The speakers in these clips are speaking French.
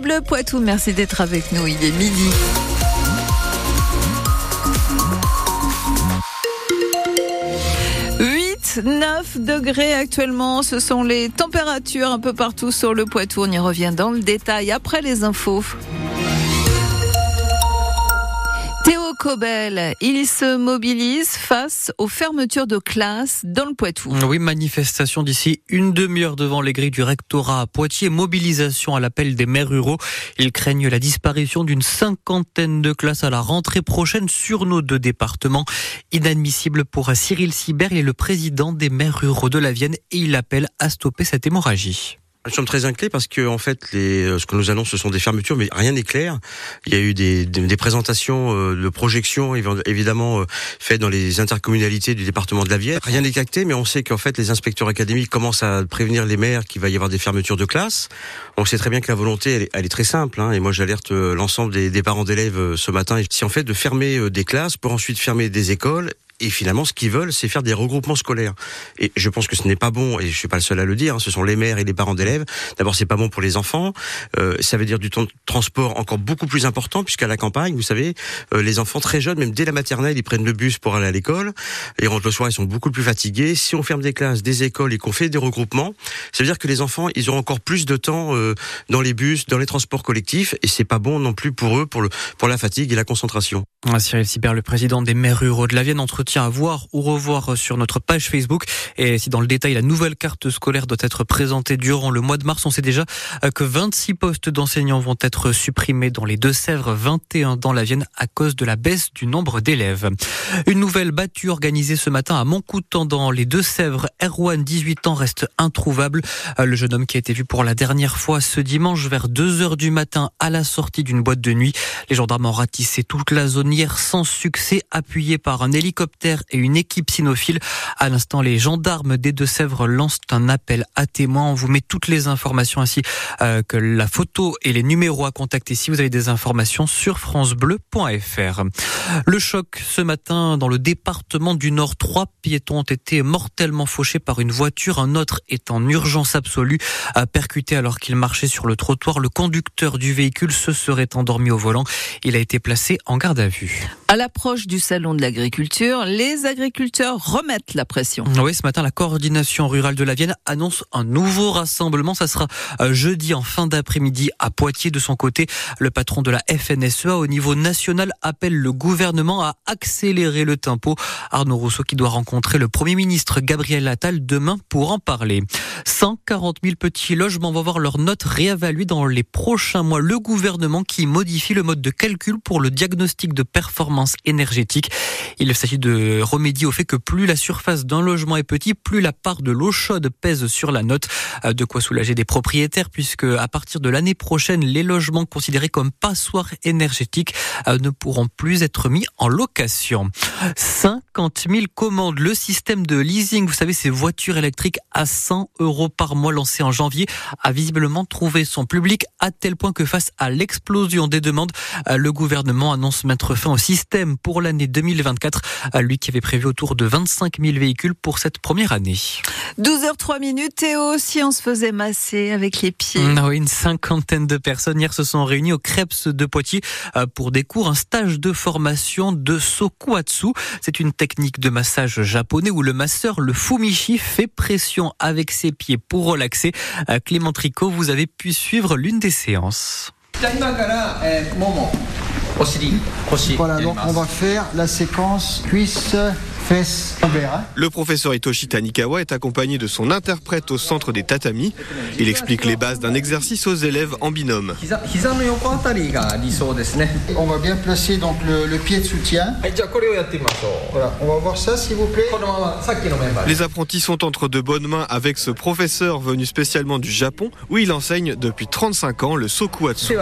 Bleu Poitou, merci d'être avec nous. Il est midi. 9 degrés actuellement. Ce sont les températures un peu partout sur le Poitou. On y revient dans le détail après les infos. Cobel, il se mobilise face aux fermetures de classes dans le Poitou. Oui, manifestation d'ici une demi-heure devant les grilles du rectorat à Poitiers, mobilisation à l'appel des maires ruraux. Ils craignent la disparition d'une cinquantaine de classes à la rentrée prochaine sur nos deux départements. Inadmissible pour Cyril Sibert, il est le président des maires ruraux de la Vienne et il appelle à stopper cette hémorragie. Nous sommes très inquiets parce que en fait, les, euh, ce que nous annonce, ce sont des fermetures, mais rien n'est clair. Il y a eu des, des, présentations euh, de projections, évidemment, euh, faites dans les intercommunalités du département de la Vienne. Rien n'est acté, mais on sait qu'en fait, les inspecteurs académiques commencent à prévenir les maires qu'il va y avoir des fermetures de classes. On sait très bien que la volonté, elle est, très simple. Hein, et moi, j'alerte l'ensemble des, des parents d'élèves ce matin. Si en fait de fermer des classes pour ensuite fermer des écoles et finalement, ce qu'ils veulent, c'est faire des regroupements scolaires. Et je pense que ce n'est pas bon, et je suis pas le seul à le dire, hein, ce sont les maires et les parents d'élèves. D'abord, c'est pas bon pour les enfants. Euh, ça veut dire du temps de transport encore beaucoup plus important, puisqu'à la campagne, vous savez, euh, les enfants très jeunes, même dès la maternelle, ils prennent le bus pour aller à l'école. Et rentrent le soir, ils sont beaucoup plus fatigués. Si on ferme des classes, des écoles et qu'on fait des regroupements, ça veut dire que les enfants, ils auront encore plus de temps euh, dans les bus, dans les transports collectifs, et c'est pas bon non plus pour eux, pour, le, pour la fatigue et la concentration. Cyril Sibert, le président des maires ruraux de la Vienne, entretient à voir ou revoir sur notre page Facebook. Et si dans le détail, la nouvelle carte scolaire doit être présentée durant le mois de mars, on sait déjà que 26 postes d'enseignants vont être supprimés dans les Deux-Sèvres, 21 dans la Vienne à cause de la baisse du nombre d'élèves. Une nouvelle battue organisée ce matin à Montcoutan dans les Deux-Sèvres. Erwan, 18 ans, reste introuvable. Le jeune homme qui a été vu pour la dernière fois ce dimanche vers 2 heures du matin à la sortie d'une boîte de nuit. Les gendarmes ont ratissé toute la zone hier sans succès, appuyés par un hélicoptère et une équipe cynophile. À l'instant, les gendarmes des Deux-Sèvres lancent un appel à témoins. On vous met toutes les informations ainsi euh, que la photo et les numéros à contacter si vous avez des informations sur francebleu.fr. Le choc ce matin dans le département du Nord. Trois piétons ont été mortellement fauchés par une voiture. Un autre est en urgence absolue, percuté alors qu'il marchait sur le trottoir. Le conducteur du véhicule se serait endormi au volant. Il a été placé en garde à vue. À l'approche du salon de l'agriculture, les agriculteurs remettent la pression. Oui, ce matin, la coordination rurale de la Vienne annonce un nouveau rassemblement. Ça sera euh, jeudi en fin d'après-midi à Poitiers. De son côté, le patron de la FNSEA au niveau national appelle le gouvernement à accélérer le tempo. Arnaud Rousseau qui doit rencontrer le Premier ministre Gabriel Attal demain pour en parler. 140 000 petits logements vont voir leur note réévaluée dans les prochains mois. Le gouvernement qui modifie le mode de calcul pour le diagnostic de performance énergétique. Il s'agit de remédier au fait que plus la surface d'un logement est petite, plus la part de l'eau chaude pèse sur la note. Euh, de quoi soulager des propriétaires puisque à partir de l'année prochaine, les logements considérés comme passoires énergétiques euh, ne pourront plus être mis en location. 50 000 commandes. Le système de leasing, vous savez, ces voitures électriques à 100 euros par mois lancé en janvier, a visiblement trouvé son public à tel point que face à l'explosion des demandes, euh, le gouvernement annonce mettre fin au système pour l'année 2024, lui qui avait prévu autour de 25 000 véhicules pour cette première année. 12h03 minutes, Théo, si on se faisait masser avec les pieds. Non, une cinquantaine de personnes hier se sont réunies au Krebs de Poitiers euh, pour des cours, un stage de formation de Sokuatsu. C'est une technique de massage japonais où le masseur, le fumishi, fait pression avec ses pieds pour relaxer. Euh, Clément Tricot, vous avez pu suivre l'une des séances. Voilà, donc on va faire la séquence cuisse le professeur Hitoshi Tanikawa est accompagné de son interprète au centre des tatamis. Il explique les bases d'un exercice aux élèves en binôme. On va bien placer donc le, pied de soutien. Voilà, on va voir ça s'il vous plaît. Les apprentis sont entre de bonnes mains avec ce professeur venu spécialement du Japon où il enseigne depuis 35 ans le sokuatsu.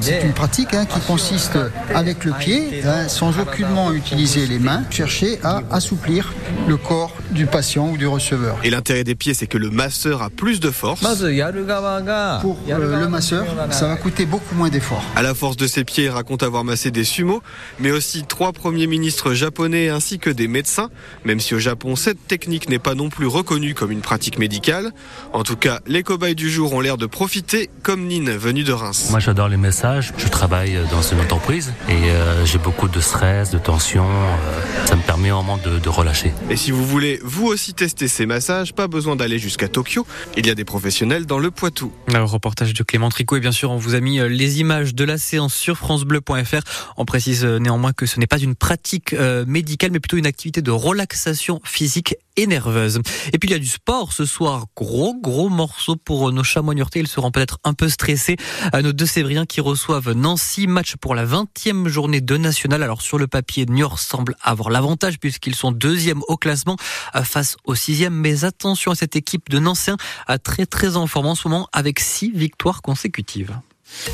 C'est une pratique hein, qui consiste avec le pied, hein, sans aucunement utiliser les mains chercher à assouplir le corps du patient ou du receveur. Et l'intérêt des pieds, c'est que le masseur a plus de force. Pour euh, le masseur, ça va coûter beaucoup moins d'efforts. À la force de ses pieds, il raconte avoir massé des sumo, mais aussi trois premiers ministres japonais ainsi que des médecins, même si au Japon, cette technique n'est pas non plus reconnue comme une pratique médicale. En tout cas, les cobayes du jour ont l'air de profiter, comme Nine, venu de Reims. Moi, j'adore les messages. Je travaille dans une entreprise et euh, j'ai beaucoup de stress, de tension. Euh, ça me permet vraiment de, de relâcher. Et si vous voulez vous aussi tester ces massages, pas besoin d'aller jusqu'à Tokyo. Il y a des professionnels dans le Poitou. Le reportage de Clément Tricot et bien sûr on vous a mis euh, les images de la séance sur francebleu.fr. On précise néanmoins que ce n'est pas une pratique médicale mais plutôt une activité de relaxation physique et nerveuse. Et puis il y a du sport ce soir. Gros gros morceau pour nos chamois Ils seront peut-être un peu stressés. Nos deux Sévriens qui reçoivent Nancy. Match pour la 20e journée de national. Alors sur le papier, Niort semble avoir l'avantage puisqu'ils sont deuxième au classement euh, face au sixième. Mais attention à cette équipe de Nancéens, très très en forme en ce moment avec six victoires consécutives.